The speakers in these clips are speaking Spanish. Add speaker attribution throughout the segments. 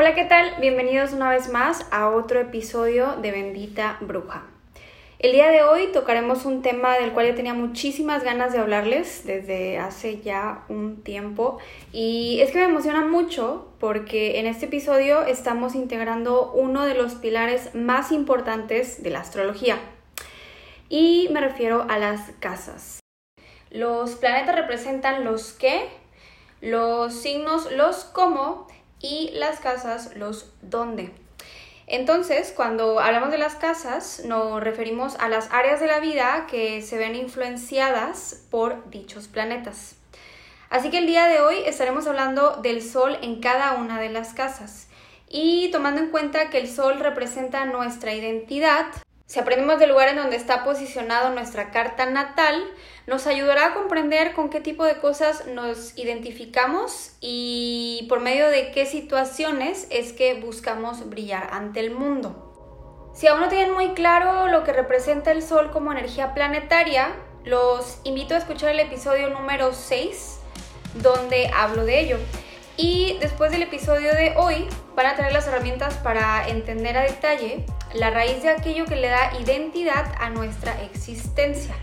Speaker 1: Hola, ¿qué tal? Bienvenidos una vez más a otro episodio de Bendita Bruja. El día de hoy tocaremos un tema del cual yo tenía muchísimas ganas de hablarles desde hace ya un tiempo y es que me emociona mucho porque en este episodio estamos integrando uno de los pilares más importantes de la astrología y me refiero a las casas. Los planetas representan los qué, los signos los cómo y las casas los dónde. Entonces, cuando hablamos de las casas, nos referimos a las áreas de la vida que se ven influenciadas por dichos planetas. Así que el día de hoy estaremos hablando del Sol en cada una de las casas. Y tomando en cuenta que el Sol representa nuestra identidad, si aprendemos del lugar en donde está posicionado nuestra carta natal, nos ayudará a comprender con qué tipo de cosas nos identificamos y por medio de qué situaciones es que buscamos brillar ante el mundo. Si aún no tienen muy claro lo que representa el Sol como energía planetaria, los invito a escuchar el episodio número 6, donde hablo de ello. Y después del episodio de hoy van a tener las herramientas para entender a detalle la raíz de aquello que le da identidad a nuestra existencia.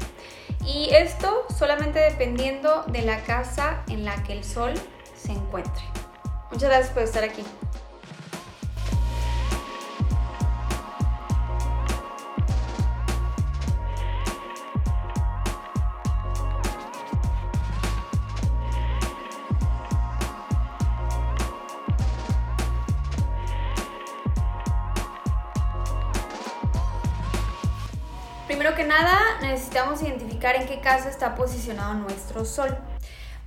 Speaker 1: Y esto solamente dependiendo de la casa en la que el sol se encuentre. Muchas gracias por estar aquí. Que nada, necesitamos identificar en qué casa está posicionado nuestro Sol.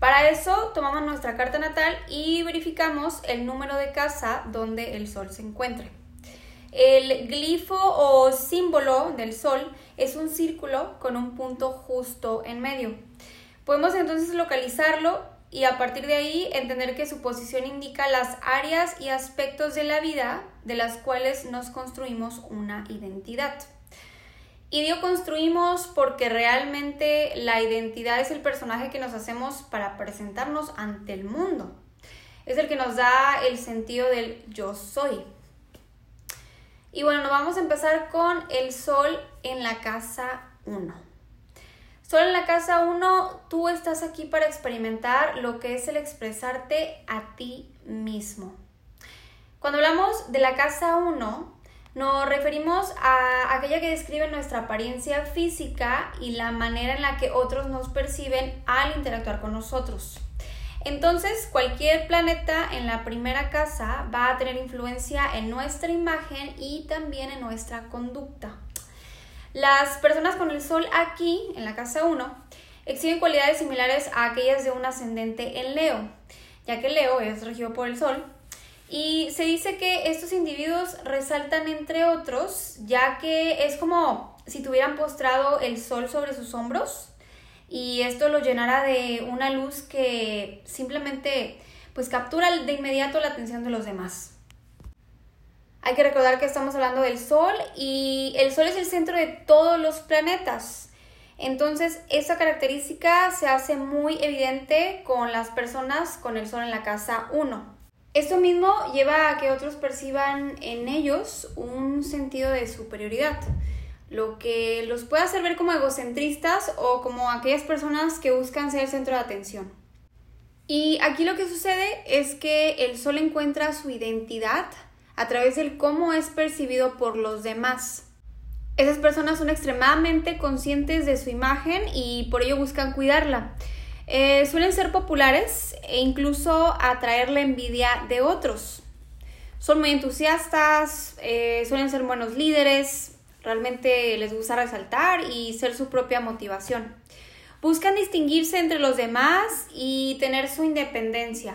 Speaker 1: Para eso, tomamos nuestra carta natal y verificamos el número de casa donde el Sol se encuentre. El glifo o símbolo del Sol es un círculo con un punto justo en medio. Podemos entonces localizarlo y a partir de ahí entender que su posición indica las áreas y aspectos de la vida de las cuales nos construimos una identidad. Y digo construimos porque realmente la identidad es el personaje que nos hacemos para presentarnos ante el mundo. Es el que nos da el sentido del yo soy. Y bueno, nos vamos a empezar con el sol en la casa 1. Sol en la casa 1, tú estás aquí para experimentar lo que es el expresarte a ti mismo. Cuando hablamos de la casa 1, nos referimos a aquella que describe nuestra apariencia física y la manera en la que otros nos perciben al interactuar con nosotros. Entonces, cualquier planeta en la primera casa va a tener influencia en nuestra imagen y también en nuestra conducta. Las personas con el Sol aquí, en la casa 1, exhiben cualidades similares a aquellas de un ascendente en Leo, ya que Leo es regido por el Sol y se dice que estos individuos resaltan entre otros, ya que es como si tuvieran postrado el sol sobre sus hombros y esto lo llenara de una luz que simplemente pues captura de inmediato la atención de los demás. Hay que recordar que estamos hablando del Sol y el Sol es el centro de todos los planetas. Entonces, esa característica se hace muy evidente con las personas con el Sol en la casa 1. Esto mismo lleva a que otros perciban en ellos un sentido de superioridad, lo que los puede hacer ver como egocentristas o como aquellas personas que buscan ser el centro de atención. Y aquí lo que sucede es que el sol encuentra su identidad a través del cómo es percibido por los demás. Esas personas son extremadamente conscientes de su imagen y por ello buscan cuidarla. Eh, suelen ser populares e incluso atraer la envidia de otros. Son muy entusiastas, eh, suelen ser buenos líderes, realmente les gusta resaltar y ser su propia motivación. Buscan distinguirse entre los demás y tener su independencia.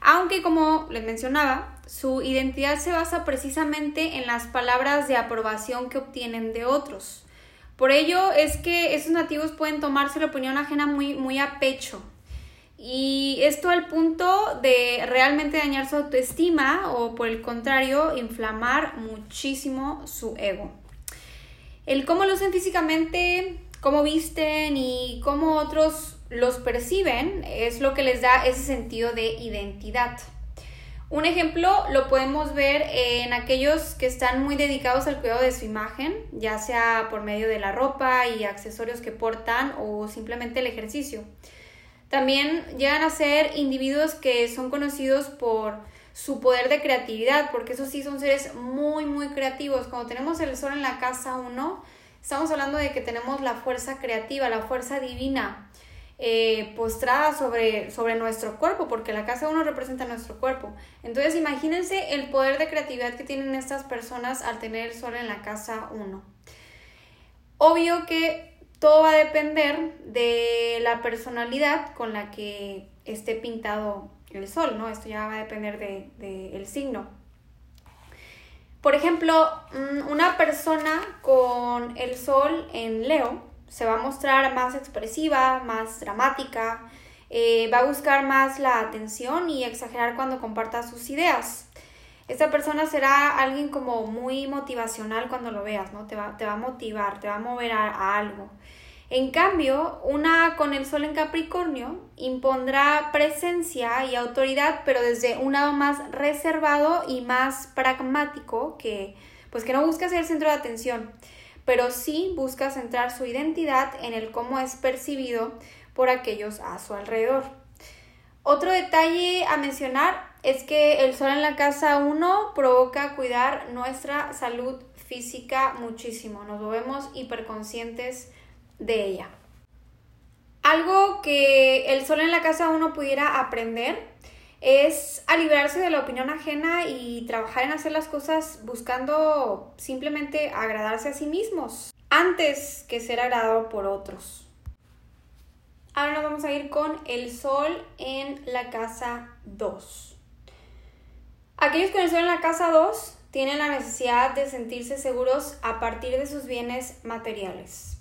Speaker 1: Aunque como les mencionaba, su identidad se basa precisamente en las palabras de aprobación que obtienen de otros. Por ello es que esos nativos pueden tomarse la opinión ajena muy, muy a pecho. Y esto al punto de realmente dañar su autoestima o por el contrario, inflamar muchísimo su ego. El cómo lucen físicamente, cómo visten y cómo otros los perciben es lo que les da ese sentido de identidad. Un ejemplo lo podemos ver en aquellos que están muy dedicados al cuidado de su imagen, ya sea por medio de la ropa y accesorios que portan o simplemente el ejercicio. También llegan a ser individuos que son conocidos por su poder de creatividad, porque esos sí son seres muy, muy creativos. Cuando tenemos el sol en la casa 1, estamos hablando de que tenemos la fuerza creativa, la fuerza divina eh, postrada sobre, sobre nuestro cuerpo, porque la casa 1 representa nuestro cuerpo. Entonces imagínense el poder de creatividad que tienen estas personas al tener el sol en la casa 1. Obvio que todo va a depender de la personalidad con la que esté pintado el sol, ¿no? Esto ya va a depender del de, el signo. Por ejemplo, mm, una persona con el sol en Leo se va a mostrar más expresiva, más dramática, eh, va a buscar más la atención y exagerar cuando comparta sus ideas. Esta persona será alguien como muy motivacional cuando lo veas, ¿no? Te va, te va a motivar, te va a mover a, algo. En cambio, una con el sol en Capricornio impondrá presencia y autoridad, pero desde un lado más reservado y más pragmático, que pues que no busca ser el centro de atención, pero sí busca centrar su identidad en el cómo es percibido por aquellos a su alrededor. Otro detalle a mencionar es que el sol en la casa 1 provoca cuidar nuestra salud física muchísimo. Nos volvemos hiperconscientes de ella. Algo que el sol en la casa 1 pudiera aprender es a librarse de la opinión ajena y trabajar en hacer las cosas buscando simplemente agradarse a sí mismos antes que ser agradado por otros. Ahora nos vamos a ir con el sol en la casa 2. Aquellos con el sol en la casa 2 tienen la necesidad de sentirse seguros a partir de sus bienes materiales.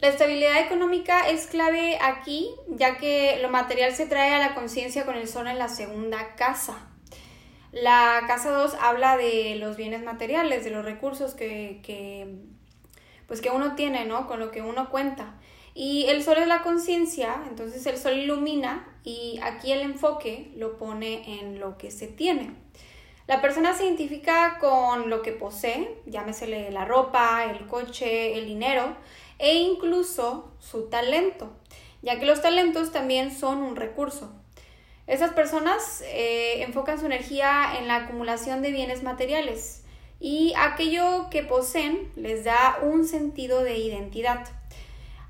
Speaker 1: La estabilidad económica es clave aquí, ya que lo material se trae a la conciencia con el sol en la segunda casa. La casa 2 habla de los bienes materiales, de los recursos que, pues que uno tiene, ¿no? Con lo que uno cuenta. Y el sol es la conciencia, entonces el sol ilumina y aquí el enfoque lo pone en lo que se tiene. La persona se identifica con lo que posee, llámesele la ropa, el coche, el dinero e incluso su talento, ya que los talentos también son un recurso. Esas personas eh, enfocan su energía en la acumulación de bienes materiales y aquello que poseen les da un sentido de identidad.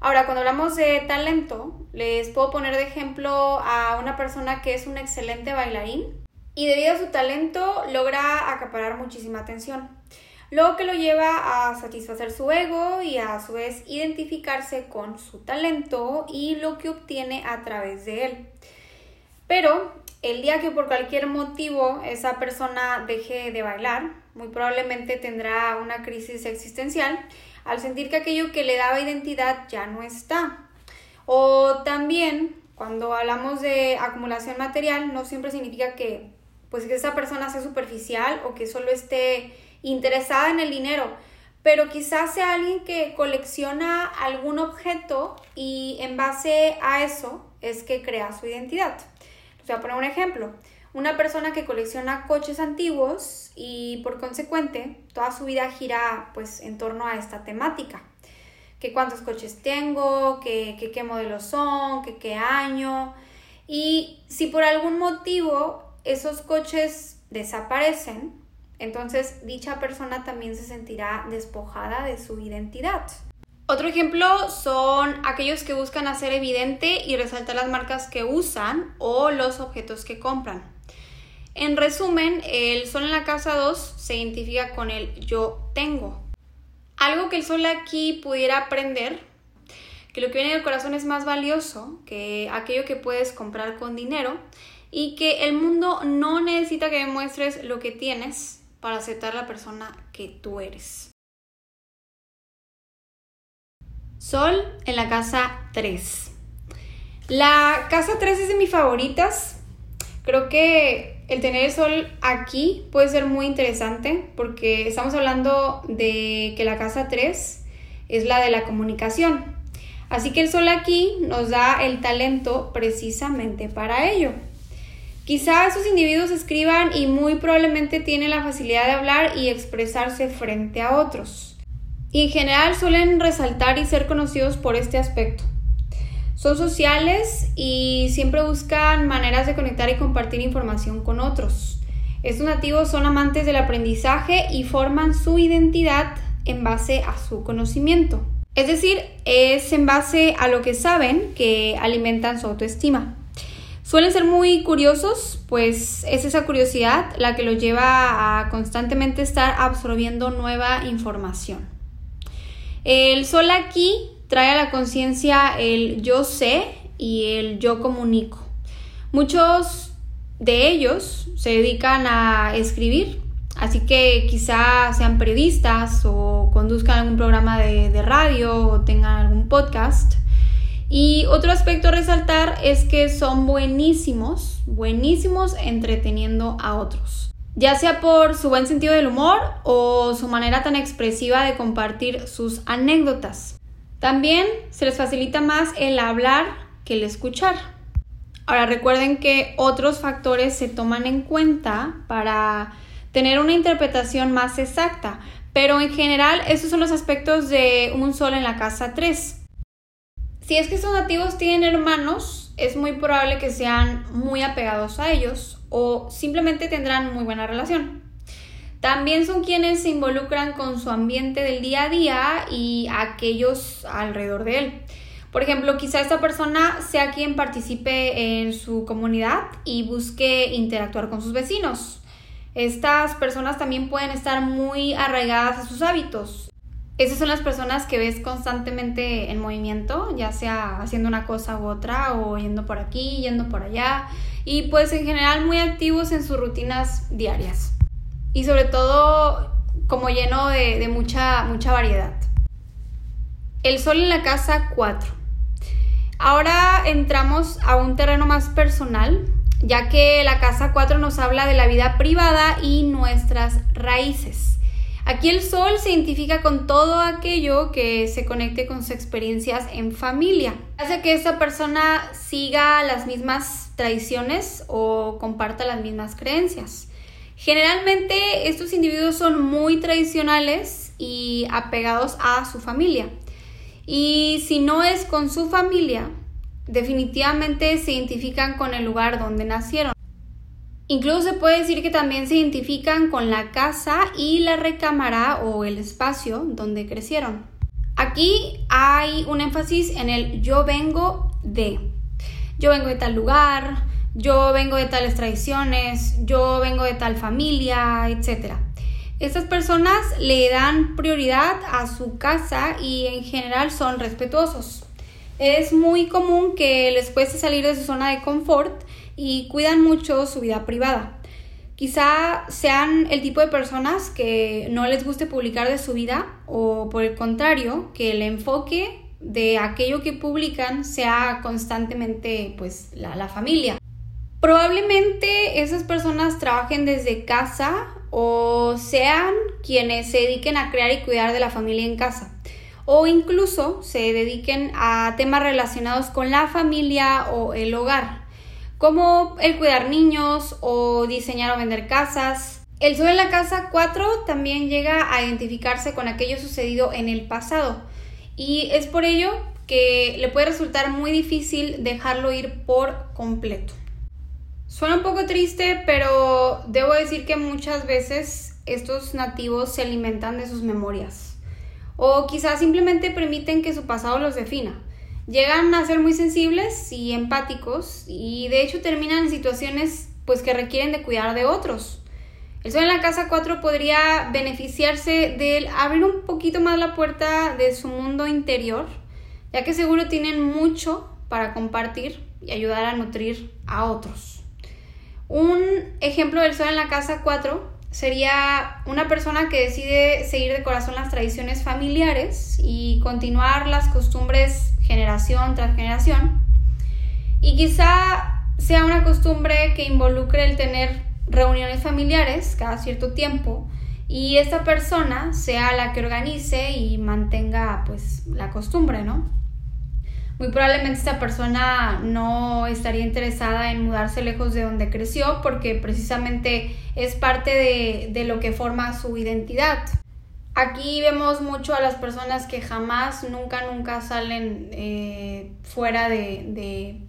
Speaker 1: Ahora, cuando hablamos de talento, les puedo poner de ejemplo a una persona que es un excelente bailarín y debido a su talento logra acaparar muchísima atención, lo que lo lleva a satisfacer su ego y a su vez identificarse con su talento y lo que obtiene a través de él. Pero el día que por cualquier motivo esa persona deje de bailar, muy probablemente tendrá una crisis existencial al sentir que aquello que le daba identidad ya no está. O también, cuando hablamos de acumulación material, no siempre significa que pues que esa persona sea superficial o que solo esté interesada en el dinero, pero quizás sea alguien que colecciona algún objeto y en base a eso es que crea su identidad. O sea, poner un ejemplo una persona que colecciona coches antiguos y por consecuente toda su vida gira pues en torno a esta temática. Que cuántos coches tengo, que, qué modelos son, que qué año. Y si por algún motivo esos coches desaparecen, entonces dicha persona también se sentirá despojada de su identidad. Otro ejemplo son aquellos que buscan hacer evidente y resaltar las marcas que usan o los objetos que compran. En resumen, el sol en la casa 2 se identifica con el yo tengo. Algo que el sol aquí pudiera aprender, que lo que viene del corazón es más valioso que aquello que puedes comprar con dinero y que el mundo no necesita que demuestres lo que tienes para aceptar la persona que tú eres. Sol en la casa 3. La casa 3 es de mis favoritas. Creo que el tener el sol aquí puede ser muy interesante porque estamos hablando de que la casa 3 es la de la comunicación. Así que el sol aquí nos da el talento precisamente para ello. Quizá esos individuos escriban y muy probablemente tienen la facilidad de hablar y expresarse frente a otros. En general suelen resaltar y ser conocidos por este aspecto. Son sociales y siempre buscan maneras de conectar y compartir información con otros. Estos nativos son amantes del aprendizaje y forman su identidad en base a su conocimiento. Es decir, es en base a lo que saben que alimentan su autoestima. Suelen ser muy curiosos, pues es esa curiosidad la que los lleva a constantemente estar absorbiendo nueva información. El sol aquí trae a la conciencia el yo sé y el yo comunico. Muchos de ellos se dedican a escribir, así que quizá sean periodistas o conduzcan algún programa de, de radio o tengan algún podcast. Y otro aspecto a resaltar es que son buenísimos, buenísimos entreteniendo a otros. Ya sea por su buen sentido del humor o su manera tan expresiva de compartir sus anécdotas. También se les facilita más el hablar que el escuchar. Ahora recuerden que otros factores se toman en cuenta para tener una interpretación más exacta, pero en general esos son los aspectos de un sol en la casa 3. Si es que estos nativos tienen hermanos, es muy probable que sean muy apegados a ellos o simplemente tendrán muy buena relación. También son quienes se involucran con su ambiente del día a día y aquellos alrededor de él. Por ejemplo, quizá esta persona sea quien participe en su comunidad y busque interactuar con sus vecinos. Estas personas también pueden estar muy arraigadas a sus hábitos esas son las personas que ves constantemente en movimiento, ya sea haciendo una cosa u otra o yendo por aquí, yendo por allá y pues en general muy activos en sus rutinas diarias. Y sobre todo como lleno de, mucha, mucha variedad. El sol en la casa 4. Ahora entramos a un terreno más personal, ya que la casa 4 nos habla de la vida privada y nuestras raíces. Aquí el sol se identifica con todo aquello que se conecte con sus experiencias en familia. Hace que esta persona siga las mismas tradiciones o comparta las mismas creencias. Generalmente estos individuos son muy tradicionales y apegados a su familia. Y si no es con su familia, definitivamente se identifican con el lugar donde nacieron. Incluso se puede decir que también se identifican con la casa y la recámara o el espacio donde crecieron. Aquí hay un énfasis en el yo vengo de. Yo vengo de tal lugar, yo vengo de tales tradiciones, yo vengo de tal familia, etc. Estas personas le dan prioridad a su casa y en general son respetuosos. Es muy común que les cueste salir de su zona de confort y cuidan mucho su vida privada. Quizá sean el tipo de personas que no les guste publicar de su vida o por el contrario, que el enfoque de aquello que publican sea constantemente pues la, la familia. Probablemente esas personas trabajen desde casa o sean quienes se dediquen a crear y cuidar de la familia en casa o incluso se dediquen a temas relacionados con la familia o el hogar como el cuidar niños o diseñar o vender casas. El sol en la casa 4 también llega a identificarse con aquello sucedido en el pasado y es por ello que le puede resultar muy difícil dejarlo ir por completo. Suena un poco triste, pero debo decir que muchas veces estos nativos se alimentan de sus memorias o quizás simplemente permiten que su pasado los defina llegan a ser muy sensibles y empáticos y de hecho terminan en situaciones pues que requieren de cuidar de otros. El sol en la casa 4 podría beneficiarse de abrir un poquito más la puerta de su mundo interior, ya que seguro tienen mucho para compartir y ayudar a nutrir a otros. Un ejemplo del sol en la casa 4 sería una persona que decide seguir de corazón las tradiciones familiares y continuar las costumbres generación tras generación. Y quizá sea una costumbre que involucre el tener reuniones familiares cada cierto tiempo y esta persona sea la que organice y mantenga pues la costumbre, ¿no? Muy probablemente esta persona no estaría interesada en mudarse lejos de donde creció porque precisamente es parte de, lo que forma su identidad. Aquí vemos mucho a las personas que jamás, nunca, nunca salen eh, fuera de,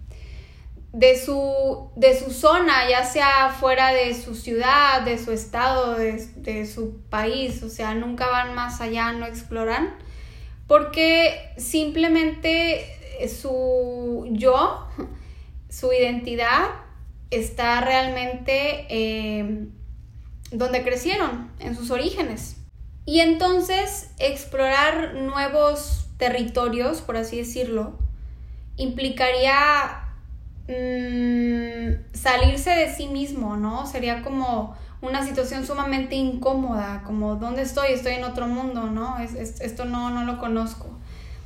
Speaker 1: de, su, de su zona, ya sea fuera de su ciudad, de su estado, de, de su país, o sea, nunca van más allá, no exploran, porque simplemente su yo, su identidad está realmente eh, donde crecieron, en sus orígenes. Y entonces explorar nuevos territorios, por así decirlo, implicaría mm, salirse de sí mismo, ¿no? Sería como una situación sumamente incómoda, como ¿dónde estoy? Estoy en otro mundo, ¿no? esto no, no lo conozco.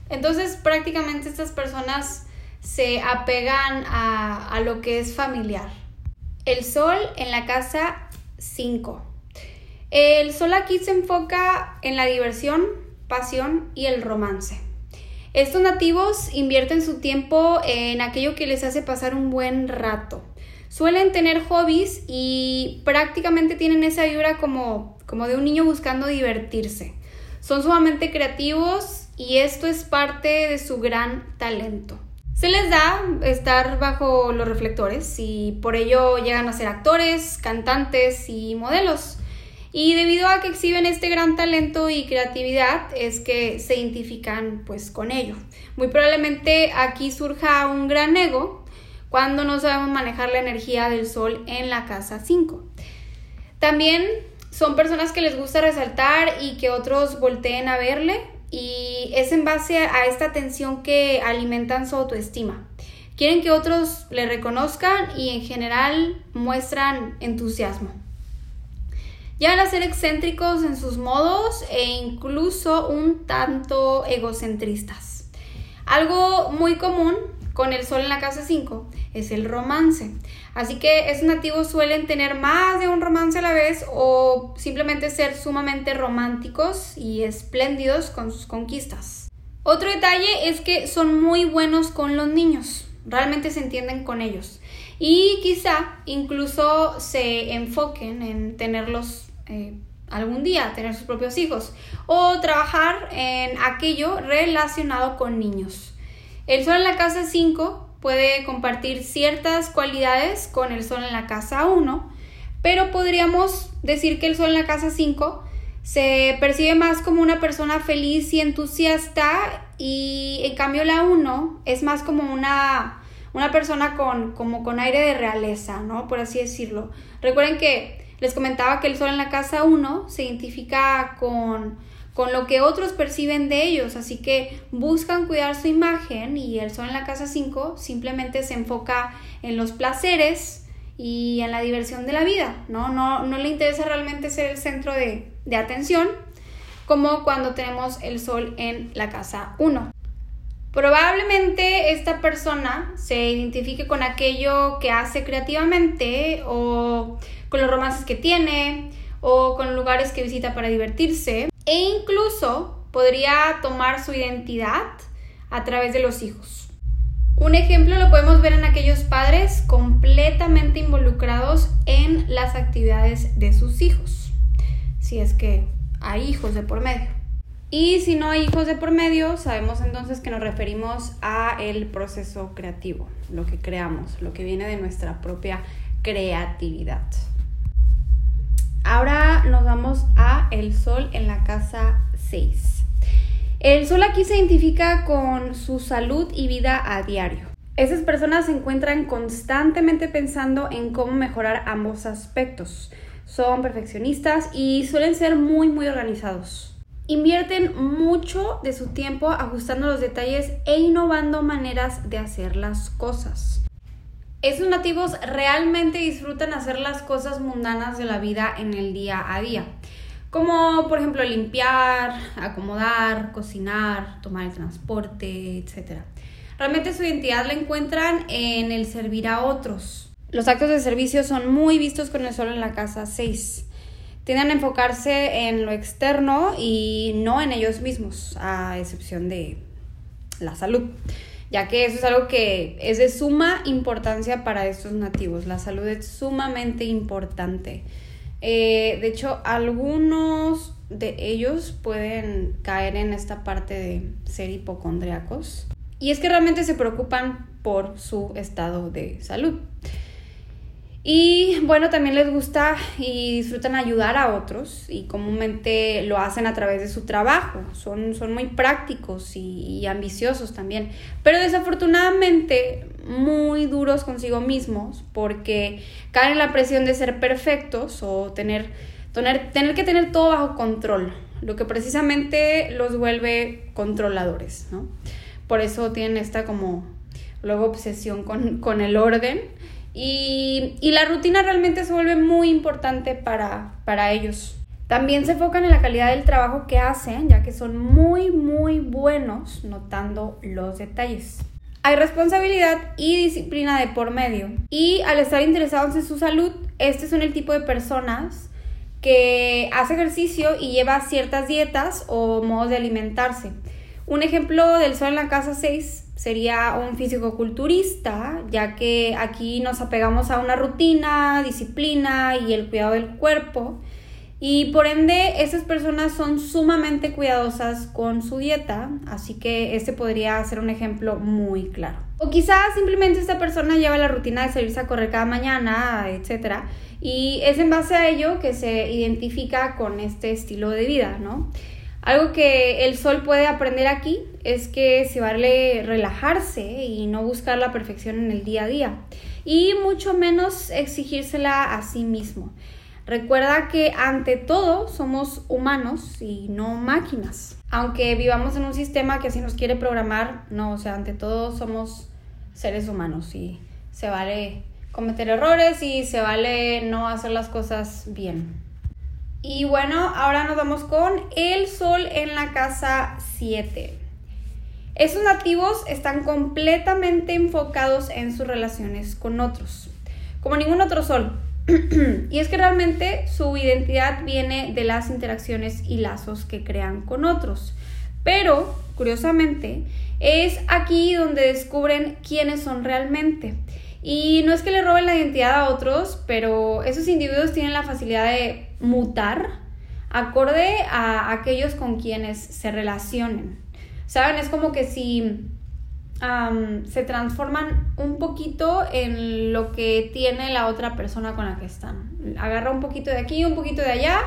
Speaker 1: Entonces prácticamente estas personas se apegan a, lo que es familiar. El sol en la casa 5. El sol aquí se enfoca en la diversión, pasión y el romance. Estos nativos invierten su tiempo en aquello que les hace pasar un buen rato. Suelen tener hobbies y prácticamente tienen esa vibra como, como de un niño buscando divertirse. Son sumamente creativos y esto es parte de su gran talento. Se les da estar bajo los reflectores y por ello llegan a ser actores, cantantes y modelos. Y debido a que exhiben este gran talento y creatividad es que se identifican pues con ello. Muy probablemente aquí surja un gran ego cuando no sabemos manejar la energía del sol en la casa 5. También son personas que les gusta resaltar y que otros volteen a verle y es en base a esta atención que alimentan su autoestima. Quieren que otros le reconozcan y en general muestran entusiasmo. Llegan a ser excéntricos en sus modos e incluso un tanto egocentristas. Algo muy común con el sol en la casa 5 es el romance. Así que esos nativos suelen tener más de un romance a la vez o simplemente ser sumamente románticos y espléndidos con sus conquistas. Otro detalle es que son muy buenos con los niños, realmente se entienden con ellos y quizá incluso se enfoquen en tenerlos eh, algún día, tener sus propios hijos o trabajar en aquello relacionado con niños. El sol en la casa 5 puede compartir ciertas cualidades con el Sol en la casa 1, pero podríamos decir que el Sol en la casa 5 se percibe más como una persona feliz y entusiasta y en cambio la 1 es más como una, una persona con, como con aire de realeza, ¿no? Por así decirlo. Recuerden que les comentaba que el Sol en la casa 1 se identifica con con lo que otros perciben de ellos, así que buscan cuidar su imagen y el sol en la casa 5 simplemente se enfoca en los placeres y en la diversión de la vida, ¿no? No, no le interesa realmente ser el centro de, de atención, como cuando tenemos el sol en la casa 1. Probablemente esta persona se identifique con aquello que hace creativamente o con los romances que tiene o con lugares que visita para divertirse e incluso podría tomar su identidad a través de los hijos. Un ejemplo lo podemos ver en aquellos padres completamente involucrados en las actividades de sus hijos, si es que hay hijos de por medio. Y si no hay hijos de por medio, sabemos entonces que nos referimos a el proceso creativo, lo que creamos, lo que viene de nuestra propia creatividad. Ahora nos vamos a el sol en la casa 6. El sol aquí se identifica con su salud y vida a diario. Esas personas se encuentran constantemente pensando en cómo mejorar ambos aspectos. Son perfeccionistas y suelen ser muy muy organizados. Invierten mucho de su tiempo ajustando los detalles e innovando maneras de hacer las cosas. Esos nativos realmente disfrutan hacer las cosas mundanas de la vida en el día a día, como por ejemplo limpiar, acomodar, cocinar, tomar el transporte, etc. Realmente su identidad la encuentran en el servir a otros. Los actos de servicio son muy vistos con el sol en la casa 6. Tienden a enfocarse en lo externo y no en ellos mismos, a excepción de la salud. Ya que eso es algo que es de suma importancia para estos nativos. La salud es sumamente importante. Eh, de hecho, algunos de ellos pueden caer en esta parte de ser hipocondriacos. Y es que realmente se preocupan por su estado de salud. Y bueno, también les gusta y disfrutan ayudar a otros y comúnmente lo hacen a través de su trabajo. Son, son muy prácticos y, ambiciosos también. Pero desafortunadamente muy duros consigo mismos porque caen en la presión de ser perfectos o tener, tener, tener que tener todo bajo control. Lo que precisamente los vuelve controladores, ¿no? Por eso tienen esta como luego obsesión con, con el orden y, la rutina realmente se vuelve muy importante para, para ellos. También se enfocan en la calidad del trabajo que hacen, ya que son muy, muy buenos notando los detalles. Hay responsabilidad y disciplina de por medio. Y al estar interesados en su salud, este son el tipo de personas que hace ejercicio y lleva ciertas dietas o modos de alimentarse. Un ejemplo del sol en la casa 6 sería un físico-culturista, ya que aquí nos apegamos a una rutina, disciplina y el cuidado del cuerpo. Y por ende, esas personas son sumamente cuidadosas con su dieta, así que este podría ser un ejemplo muy claro. O quizás simplemente esta persona lleva la rutina de salirse a correr cada mañana, etc. Y es en base a ello que se identifica con este estilo de vida, ¿no? Algo que el sol puede aprender aquí es que se vale relajarse y no buscar la perfección en el día a día y mucho menos exigírsela a sí mismo. Recuerda que ante todo somos humanos y no máquinas. Aunque vivamos en un sistema que así nos quiere programar, no, o sea, ante todo somos seres humanos y se vale cometer errores y se vale no hacer las cosas bien. Y bueno, ahora nos vamos con el sol en la casa 7. Esos nativos están completamente enfocados en sus relaciones con otros, como ningún otro sol. y es que realmente su identidad viene de las interacciones y lazos que crean con otros. Pero, curiosamente, es aquí donde descubren quiénes son realmente. Y no es que le roben la identidad a otros, pero esos individuos tienen la facilidad de mutar acorde a aquellos con quienes se relacionen. ¿Saben? Es como que si se transforman un poquito en lo que tiene la otra persona con la que están. Agarra un poquito de aquí, un poquito de allá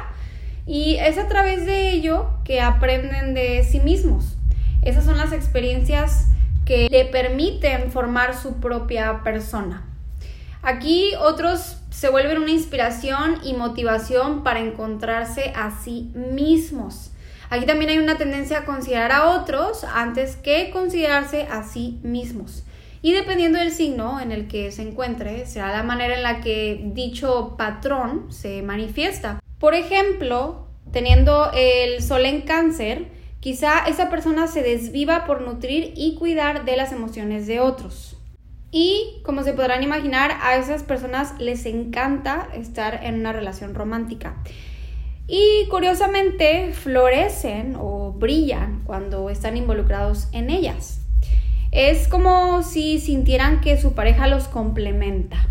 Speaker 1: y es a través de ello que aprenden de sí mismos. Esas son las experiencias que le permiten formar su propia persona. Aquí otros se vuelven una inspiración y motivación para encontrarse a sí mismos. Aquí también hay una tendencia a considerar a otros antes que considerarse a sí mismos. Y dependiendo del signo en el que se encuentre, será la manera en la que dicho patrón se manifiesta. Por ejemplo, teniendo el sol en cáncer, quizá esa persona se desviva por nutrir y cuidar de las emociones de otros. Y como se podrán imaginar, a esas personas les encanta estar en una relación romántica. Y curiosamente florecen o brillan cuando están involucrados en ellas. Es como si sintieran que su pareja los complementa.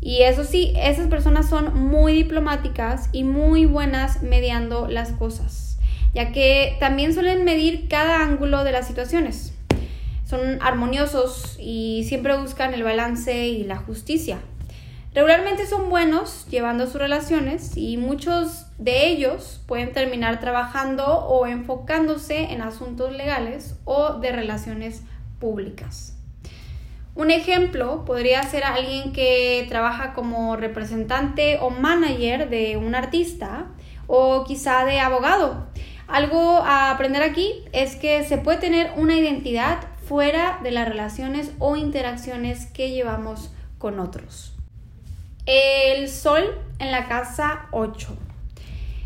Speaker 1: Y eso sí, esas personas son muy diplomáticas y muy buenas mediando las cosas, ya que también suelen medir cada ángulo de las situaciones son armoniosos y siempre buscan el balance y la justicia. Regularmente son buenos llevando sus relaciones y muchos de ellos pueden terminar trabajando o enfocándose en asuntos legales o de relaciones públicas. Un ejemplo podría ser alguien que trabaja como representante o manager de un artista o quizá de abogado. Algo a aprender aquí es que se puede tener una identidad fuera de las relaciones o interacciones que llevamos con otros. El sol en la casa 8.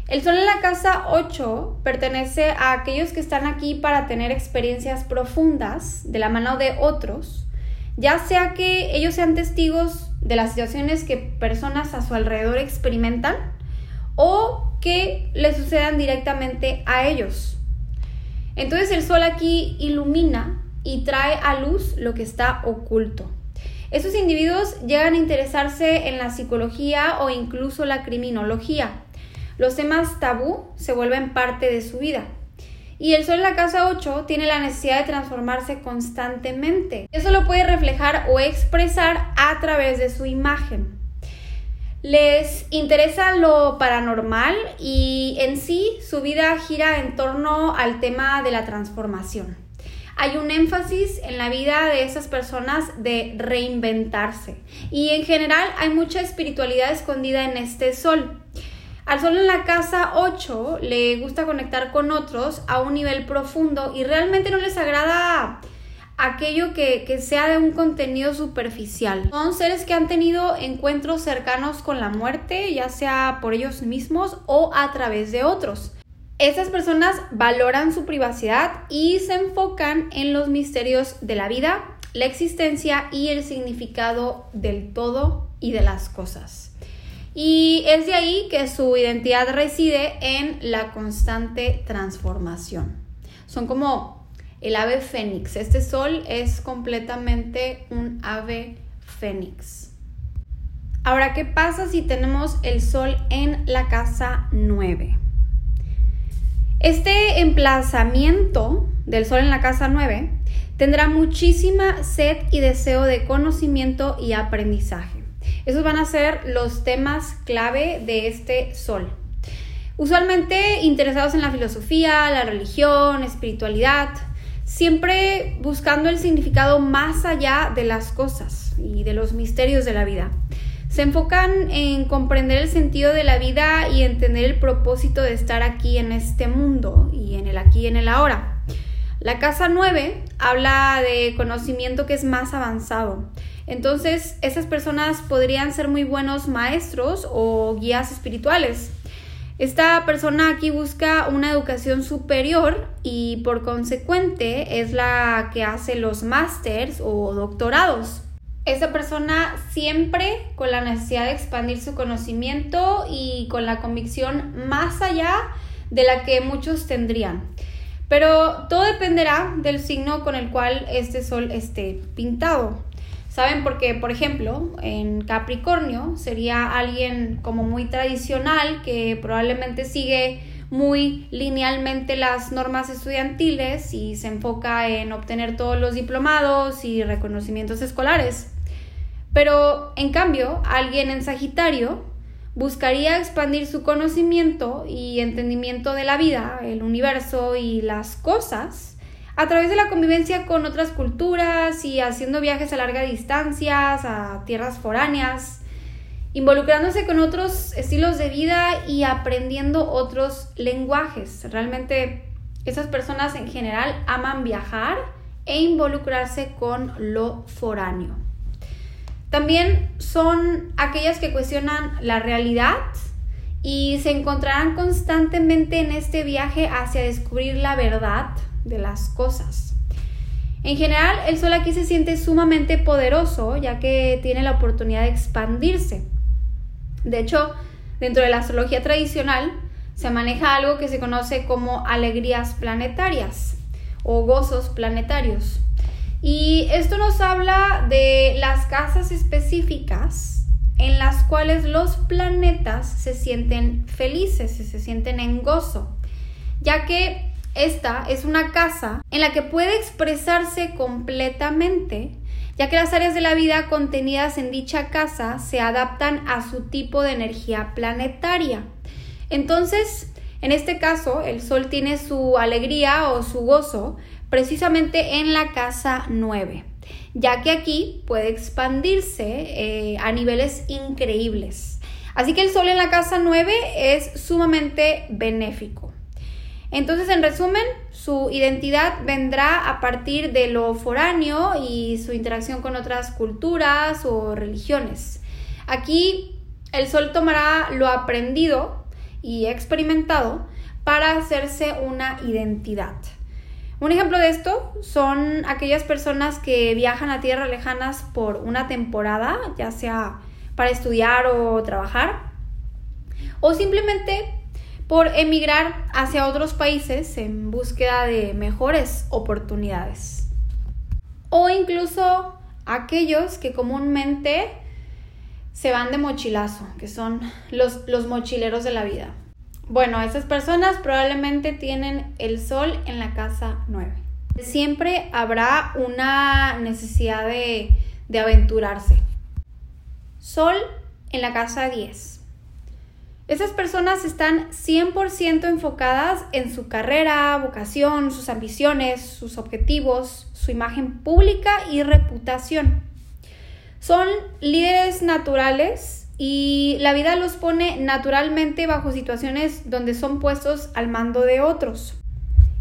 Speaker 1: El sol en la casa 8 pertenece a aquellos que están aquí para tener experiencias profundas de la mano de otros, ya sea que ellos sean testigos de las situaciones que personas a su alrededor experimentan o que le sucedan directamente a ellos. Entonces el sol aquí ilumina y trae a luz lo que está oculto. Estos individuos llegan a interesarse en la psicología o incluso la criminología. Los temas tabú se vuelven parte de su vida. Y el sol en la casa 8 tiene la necesidad de transformarse constantemente. Eso lo puede reflejar o expresar a través de su imagen. Les interesa lo paranormal y en sí su vida gira en torno al tema de la transformación. Hay un énfasis en la vida de esas personas de reinventarse y en general hay mucha espiritualidad escondida en este sol. Al sol en la casa 8 le gusta conectar con otros a un nivel profundo y realmente no les agrada aquello que, que, sea de un contenido superficial. Son seres que han tenido encuentros cercanos con la muerte, ya sea por ellos mismos o a través de otros. Estas personas valoran su privacidad y se enfocan en los misterios de la vida, la existencia y el significado del todo y de las cosas. Y es de ahí que su identidad reside en la constante transformación. Son como el ave fénix. Este sol es completamente un ave fénix. Ahora, ¿qué pasa si tenemos el sol en la casa 9? Este emplazamiento del sol en la casa 9 tendrá muchísima sed y deseo de conocimiento y aprendizaje. Esos van a ser los temas clave de este sol. Usualmente interesados en la filosofía, la religión, espiritualidad, siempre buscando el significado más allá de las cosas y de los misterios de la vida. Se enfocan en comprender el sentido de la vida y entender el propósito de estar aquí en este mundo y en el aquí y en el ahora. La casa 9 habla de conocimiento que es más avanzado. Entonces, esas personas podrían ser muy buenos maestros o guías espirituales. Esta persona aquí busca una educación superior y por consecuente es la que hace los másters o doctorados. Esta persona siempre con la necesidad de expandir su conocimiento y con la convicción más allá de la que muchos tendrían. Pero todo dependerá del signo con el cual este sol esté pintado. ¿Saben? Porque, por ejemplo, en Capricornio sería alguien como muy tradicional que probablemente sigue muy linealmente las normas estudiantiles y se enfoca en obtener todos los diplomados y reconocimientos escolares. Pero, en cambio, alguien en Sagitario buscaría expandir su conocimiento y entendimiento de la vida, el universo y las cosas a través de la convivencia con otras culturas y haciendo viajes a larga distancia, a tierras foráneas, involucrándose con otros estilos de vida y aprendiendo otros lenguajes. Realmente esas personas en general aman viajar e involucrarse con lo foráneo. También son aquellas que cuestionan la realidad y se encontrarán constantemente en este viaje hacia descubrir la verdad de las cosas. En general, el sol aquí se siente sumamente poderoso ya que tiene la oportunidad de expandirse. De hecho, dentro de la astrología tradicional se maneja algo que se conoce como alegrías planetarias o gozos planetarios. Y esto nos habla de las casas específicas en las cuales los planetas se sienten felices, se sienten en gozo, ya que esta es una casa en la que puede expresarse completamente, ya que las áreas de la vida contenidas en dicha casa se adaptan a su tipo de energía planetaria. Entonces, en este caso, el Sol tiene su alegría o su gozo precisamente en la casa 9, ya que aquí puede expandirse eh, a niveles increíbles. Así que el Sol en la casa 9 es sumamente benéfico. Entonces, en resumen, su identidad vendrá a partir de lo foráneo y su interacción con otras culturas o religiones. Aquí el sol tomará lo aprendido y experimentado para hacerse una identidad. Un ejemplo de esto son aquellas personas que viajan a tierras lejanas por una temporada, ya sea para estudiar o trabajar, o simplemente por emigrar hacia otros países en búsqueda de mejores oportunidades. o incluso aquellos que comúnmente se van de mochilazo, que son los, los mochileros de la vida. Bueno, esas personas probablemente tienen el sol en la casa 9. Siempre habrá una necesidad de, de aventurarse. Sol en la casa 10. Esas personas están 100% enfocadas en su carrera, vocación, sus ambiciones, sus objetivos, su imagen pública y reputación. Son líderes naturales y la vida los pone naturalmente bajo situaciones donde son puestos al mando de otros.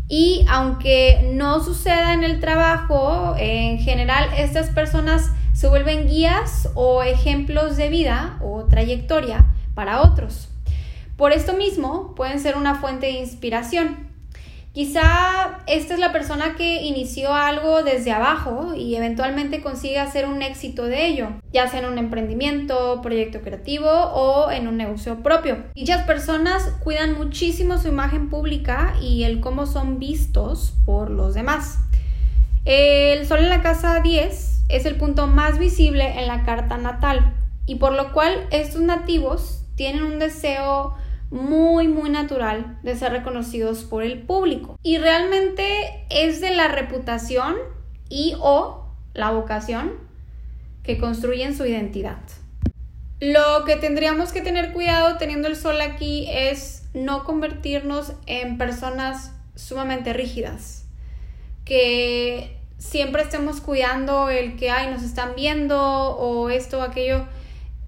Speaker 1: Y aunque no suceda en el trabajo, en general estas personas se vuelven guías o ejemplos de vida o trayectoria para otros. Por esto mismo, pueden ser una fuente de inspiración. Quizá esta es la persona que inició algo desde abajo y eventualmente consigue hacer un éxito de ello, ya sea en un emprendimiento, proyecto creativo o en un negocio propio. Dichas personas cuidan muchísimo su imagen pública y el cómo son vistos por los demás. El sol en la casa 10 es el punto más visible en la carta natal y por lo cual estos nativos tienen un deseo muy, muy natural de ser reconocidos por el público. Y realmente es de la reputación y o la vocación que construyen su identidad. Lo que tendríamos que tener cuidado teniendo el sol aquí es no convertirnos en personas sumamente rígidas, que siempre estemos cuidando el que, ay, nos están viendo o esto o aquello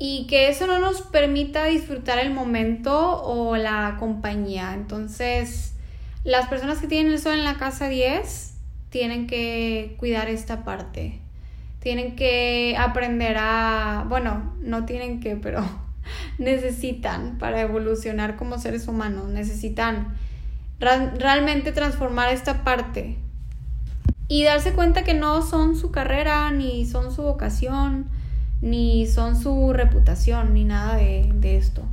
Speaker 1: y que eso no nos permita disfrutar el momento o la compañía. Entonces, las personas que tienen el sol en la casa 10 tienen que cuidar esta parte. Tienen que aprender a, bueno, no tienen que, pero necesitan para evolucionar como seres humanos, necesitan realmente transformar esta parte y darse cuenta que no son su carrera ni son su vocación ni son su reputación, ni nada de, esto.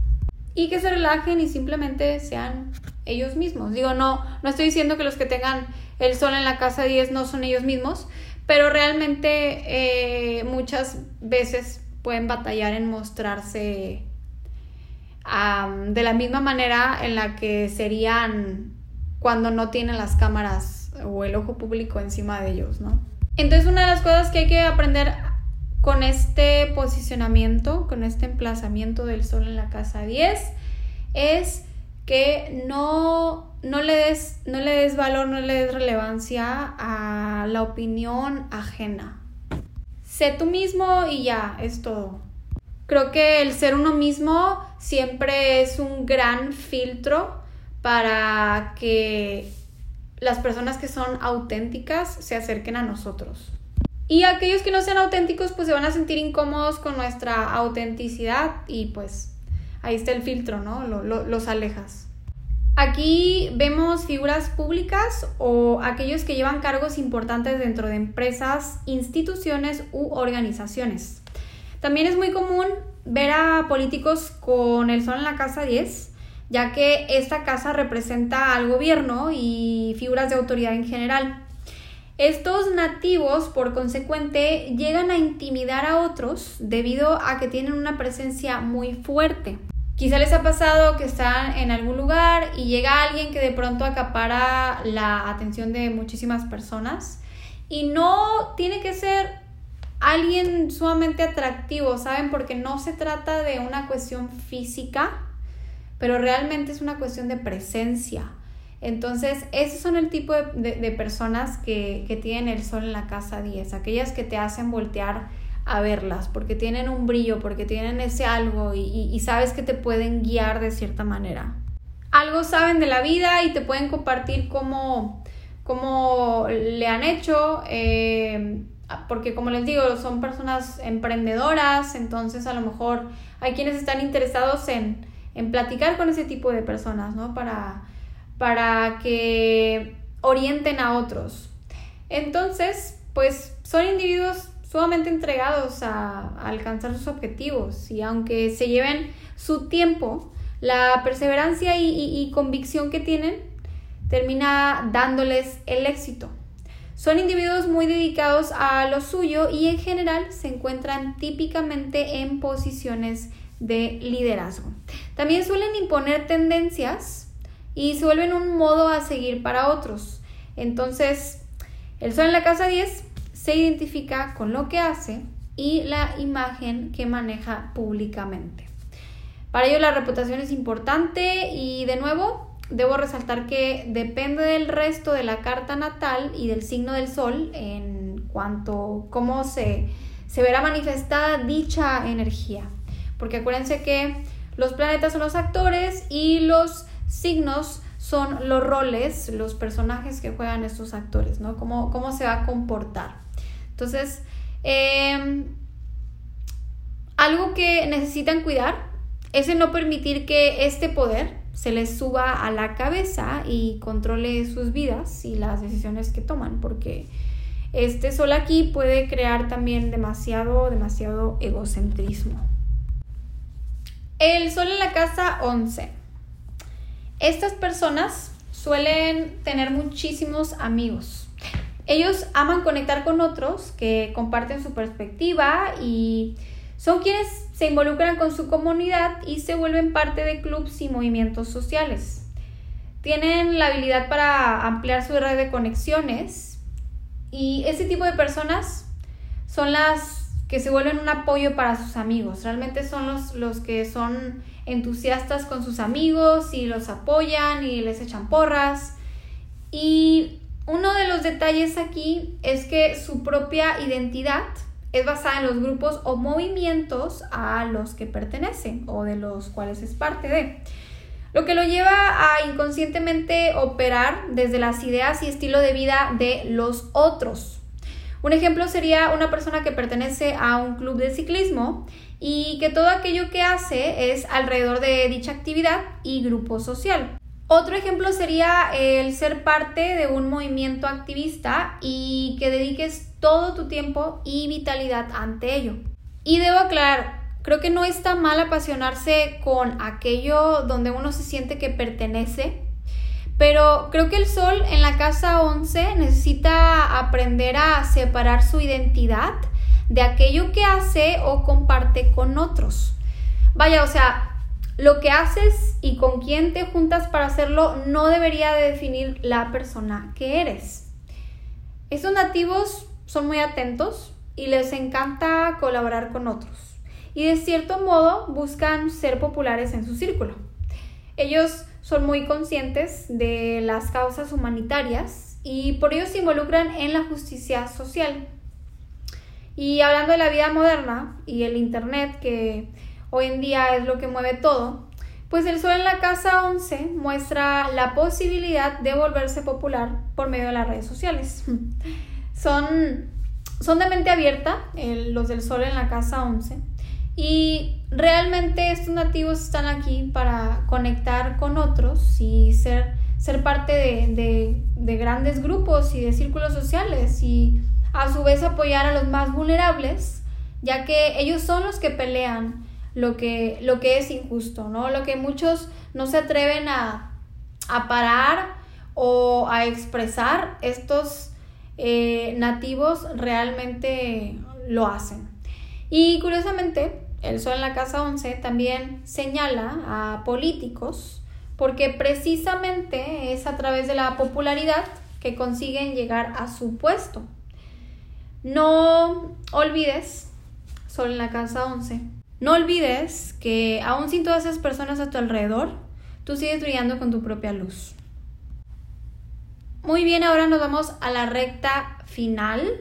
Speaker 1: Y que se relajen y simplemente sean ellos mismos. Digo, no, no estoy diciendo que los que tengan el sol en la casa 10 no son ellos mismos, pero realmente eh, muchas veces pueden batallar en mostrarse de la misma manera en la que serían cuando no tienen las cámaras o el ojo público encima de ellos, ¿no? Entonces una de las cosas que hay que aprender con este posicionamiento, con este emplazamiento del sol en la casa 10, es que no, no, le des, no le des valor, no le des relevancia a la opinión ajena. Sé tú mismo y ya, es todo. Creo que el ser uno mismo siempre es un gran filtro para que las personas que son auténticas se acerquen a nosotros. Y aquellos que no sean auténticos pues se van a sentir incómodos con nuestra autenticidad y pues ahí está el filtro, ¿no? los alejas. Aquí vemos figuras públicas o aquellos que llevan cargos importantes dentro de empresas, instituciones u organizaciones. También es muy común ver a políticos con el sol en la casa 10, ya que esta casa representa al gobierno y figuras de autoridad en general. Estos nativos, por consecuente, llegan a intimidar a otros debido a que tienen una presencia muy fuerte. Quizá les ha pasado que están en algún lugar y llega alguien que de pronto acapara la atención de muchísimas personas y no tiene que ser alguien sumamente atractivo, ¿saben? Porque no se trata de una cuestión física, pero realmente es una cuestión de presencia. Entonces, esos son el tipo de, personas que, tienen el sol en la casa 10, aquellas que te hacen voltear a verlas, porque tienen un brillo, porque tienen ese algo y, sabes que te pueden guiar de cierta manera. Algo saben de la vida y te pueden compartir cómo, cómo le han hecho, eh, porque como les digo, son personas emprendedoras, entonces a lo mejor hay quienes están interesados en, en platicar con ese tipo de personas, ¿no? Para para que orienten a otros. Entonces, pues son individuos sumamente entregados a, alcanzar sus objetivos y aunque se lleven su tiempo, la perseverancia y, convicción que tienen termina dándoles el éxito. Son individuos muy dedicados a lo suyo y en general se encuentran típicamente en posiciones de liderazgo. También suelen imponer tendencias y se vuelven un modo a seguir para otros. Entonces, el sol en la casa 10 se identifica con lo que hace y la imagen que maneja públicamente. Para ello la reputación es importante y de nuevo debo resaltar que depende del resto de la carta natal y del signo del sol en cuanto cómo se, se verá manifestada dicha energía. Porque acuérdense que los planetas son los actores y los signos son los roles, los personajes que juegan estos actores, ¿no? Cómo, cómo se va a comportar. Entonces, em, algo que necesitan cuidar es el no permitir que este poder se les suba a la cabeza y controle sus vidas y las decisiones que toman, porque este sol aquí puede crear también demasiado, demasiado egocentrismo. El sol en la casa 11. Estas personas suelen tener muchísimos amigos. Ellos aman conectar con otros que comparten su perspectiva y son quienes se involucran con su comunidad y se vuelven parte de clubs y movimientos sociales. Tienen la habilidad para ampliar su red de conexiones y ese tipo de personas son las que se vuelven un apoyo para sus amigos. Realmente son los, los que son entusiastas con sus amigos y los apoyan y les echan porras. Y uno de los detalles aquí es que su propia identidad es basada en los grupos o movimientos a los que pertenecen o de los cuales es parte de. Lo que lo lleva a inconscientemente operar desde las ideas y estilo de vida de los otros. Un ejemplo sería una persona que pertenece a un club de ciclismo y que todo aquello que hace es alrededor de dicha actividad y grupo social. Otro ejemplo sería el ser parte de un movimiento activista y que dediques todo tu tiempo y vitalidad ante ello. Y debo aclarar, creo que no está mal apasionarse con aquello donde uno se siente que pertenece, pero creo que el sol en la casa 11 necesita aprender a separar su identidad de aquello que hace o comparte con otros. Vaya, o sea, lo que haces y con quién te juntas para hacerlo no debería de definir la persona que eres. Estos nativos son muy atentos y les encanta colaborar con otros y de cierto modo buscan ser populares en su círculo. Ellos son muy conscientes de las causas humanitarias y por ello se involucran en la justicia social. Y hablando de la vida moderna y el Internet que hoy en día es lo que mueve todo, pues el sol en la casa 11 muestra la posibilidad de volverse popular por medio de las redes sociales. son, son de mente abierta los del sol en la casa 11 y realmente estos nativos están aquí para conectar con otros y ser, ser parte de, de grandes grupos y de círculos sociales y a su vez apoyar a los más vulnerables, ya que ellos son los que pelean lo que, lo que es injusto, ¿no? Lo que muchos no se atreven a, parar o a expresar, estos eh, nativos realmente lo hacen. Y curiosamente, el Sol en la Casa 11 también señala a políticos porque precisamente es a través de la popularidad que consiguen llegar a su puesto. No olvides, Sol en la Casa 11, no olvides que aún sin todas esas personas a tu alrededor, tú sigues brillando con tu propia luz. Muy bien, ahora nos vamos a la recta final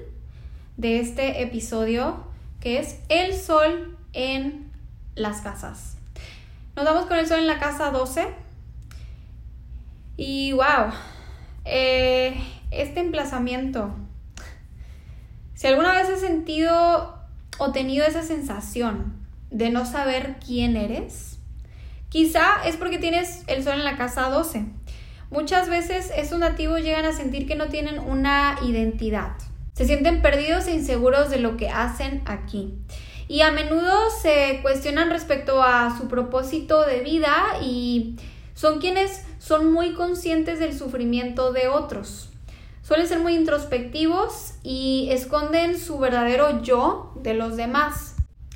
Speaker 1: de este episodio, que es el sol en las casas. Nos vamos con el sol en la casa 12. Y wow, eh, este emplazamiento. Si alguna vez has sentido o tenido esa sensación de no saber quién eres? Quizá es porque tienes el sol en la casa 12. Muchas veces estos nativos llegan a sentir que no tienen una identidad. Se sienten perdidos e inseguros de lo que hacen aquí. Y a menudo se cuestionan respecto a su propósito de vida y son quienes son muy conscientes del sufrimiento de otros. Suelen ser muy introspectivos y esconden su verdadero yo de los demás.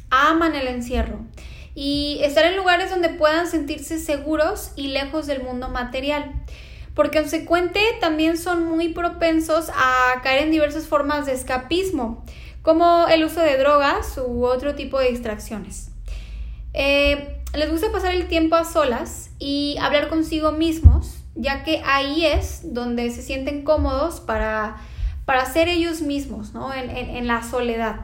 Speaker 1: Aman el encierro y estar en lugares donde puedan sentirse seguros y lejos del mundo material. Por consecuente, también son muy propensos a caer en diversas formas de escapismo, como el uso de drogas u otro tipo de distracciones. Eh, les gusta pasar el tiempo a solas y hablar consigo mismos ya que ahí es donde se sienten cómodos para, para ser ellos mismos, ¿no? En, la soledad.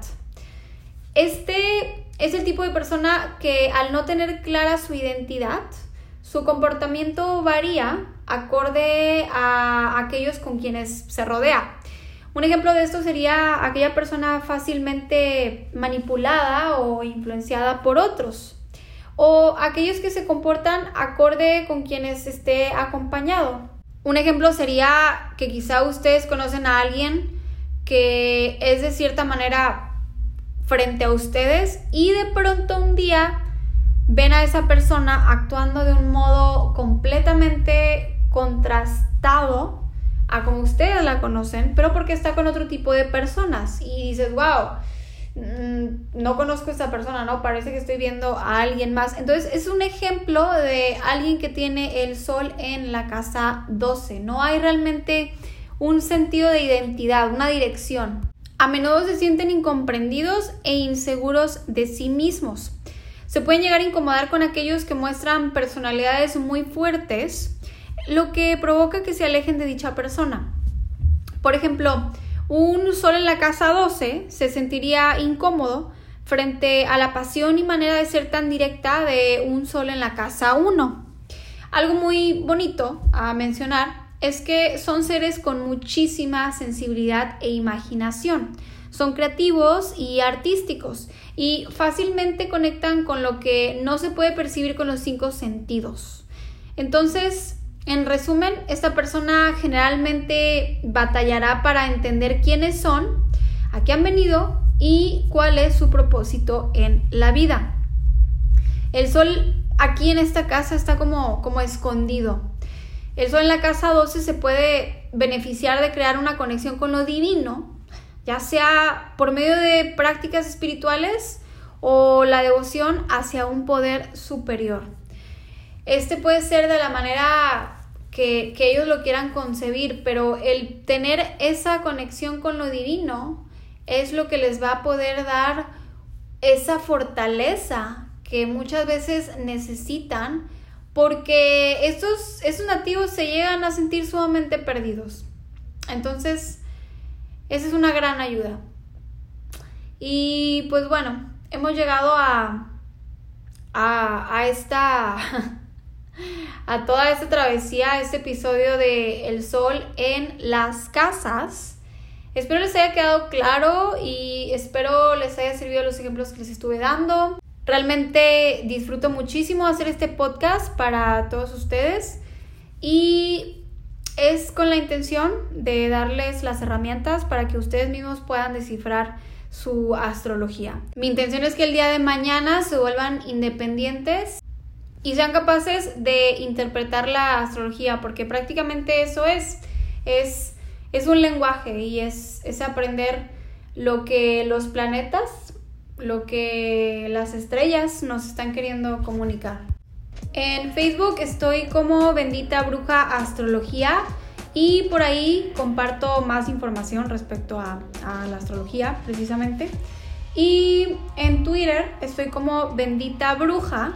Speaker 1: Este es el tipo de persona que al no tener clara su identidad, su comportamiento varía acorde a aquellos con quienes se rodea. Un ejemplo de esto sería aquella persona fácilmente manipulada o influenciada por otros o aquellos que se comportan acorde con quienes esté acompañado. Un ejemplo sería que quizá ustedes conocen a alguien que es de cierta manera frente a ustedes y de pronto un día ven a esa persona actuando de un modo completamente contrastado a como ustedes la conocen, pero porque está con otro tipo de personas y dices, wow, no conozco a esta persona, ¿no? Parece que estoy viendo a alguien más. Entonces es un ejemplo de alguien que tiene el sol en la casa 12. No hay realmente un sentido de identidad, una dirección. A menudo se sienten incomprendidos e inseguros de sí mismos. Se pueden llegar a incomodar con aquellos que muestran personalidades muy fuertes, lo que provoca que se alejen de dicha persona. Por ejemplo, un sol en la casa 12 se sentiría incómodo frente a la pasión y manera de ser tan directa de un sol en la casa 1. Algo muy bonito a mencionar es que son seres con muchísima sensibilidad e imaginación. Son creativos y artísticos y fácilmente conectan con lo que no se puede percibir con los cinco sentidos. Entonces, en resumen, esta persona generalmente batallará para entender quiénes son, a qué han venido y cuál es su propósito en la vida. El sol aquí en esta casa está como, como escondido. El sol en la casa 12 se puede beneficiar de crear una conexión con lo divino, ya sea por medio de prácticas espirituales o la devoción hacia un poder superior. Este puede ser de la manera que, ellos lo quieran concebir, pero el tener esa conexión con lo divino es lo que les va a poder dar esa fortaleza que muchas veces necesitan porque estos, estos nativos se llegan a sentir sumamente perdidos. Entonces, esa es una gran ayuda. Y pues bueno, hemos llegado a, a, a esta a toda esta travesía, este episodio de El Sol en las casas. Espero les haya quedado claro y espero les haya servido los ejemplos que les estuve dando. Realmente disfruto muchísimo hacer este podcast para todos ustedes y es con la intención de darles las herramientas para que ustedes mismos puedan descifrar su astrología. Mi intención es que el día de mañana se vuelvan independientes y sean capaces de interpretar la astrología, porque prácticamente eso es, es, es un lenguaje y es, es aprender lo que los planetas, lo que las estrellas nos están queriendo comunicar. En Facebook estoy como Bendita Bruja Astrología y por ahí comparto más información respecto a, a, la astrología precisamente. Y en Twitter estoy como Bendita Bruja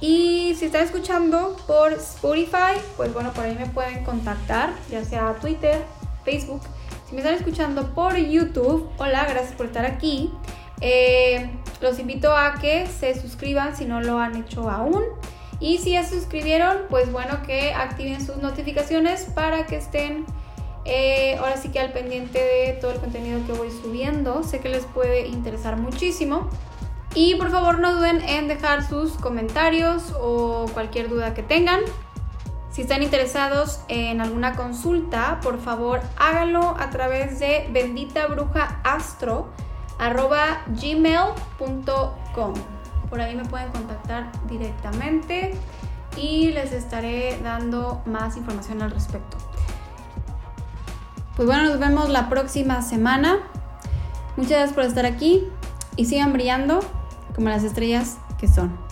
Speaker 1: y si están escuchando por Spotify, pues bueno, por ahí me pueden contactar, ya sea Twitter, Facebook. Si me están escuchando por YouTube, hola, gracias por estar aquí. Eh, los invito a que se suscriban si no lo han hecho aún. Y si ya se suscribieron, pues bueno, que activen sus notificaciones para que estén eh, ahora sí que al pendiente de todo el contenido que voy subiendo. Sé que les puede interesar muchísimo. Y por favor no duden en dejar sus comentarios o cualquier duda que tengan. Si están interesados en alguna consulta, por favor háganlo a través de benditabrujastro.gmail.com Por ahí me pueden contactar directamente y les estaré dando más información al respecto. Pues bueno, nos vemos la próxima semana. Muchas gracias por estar aquí y sigan brillando como las estrellas que son.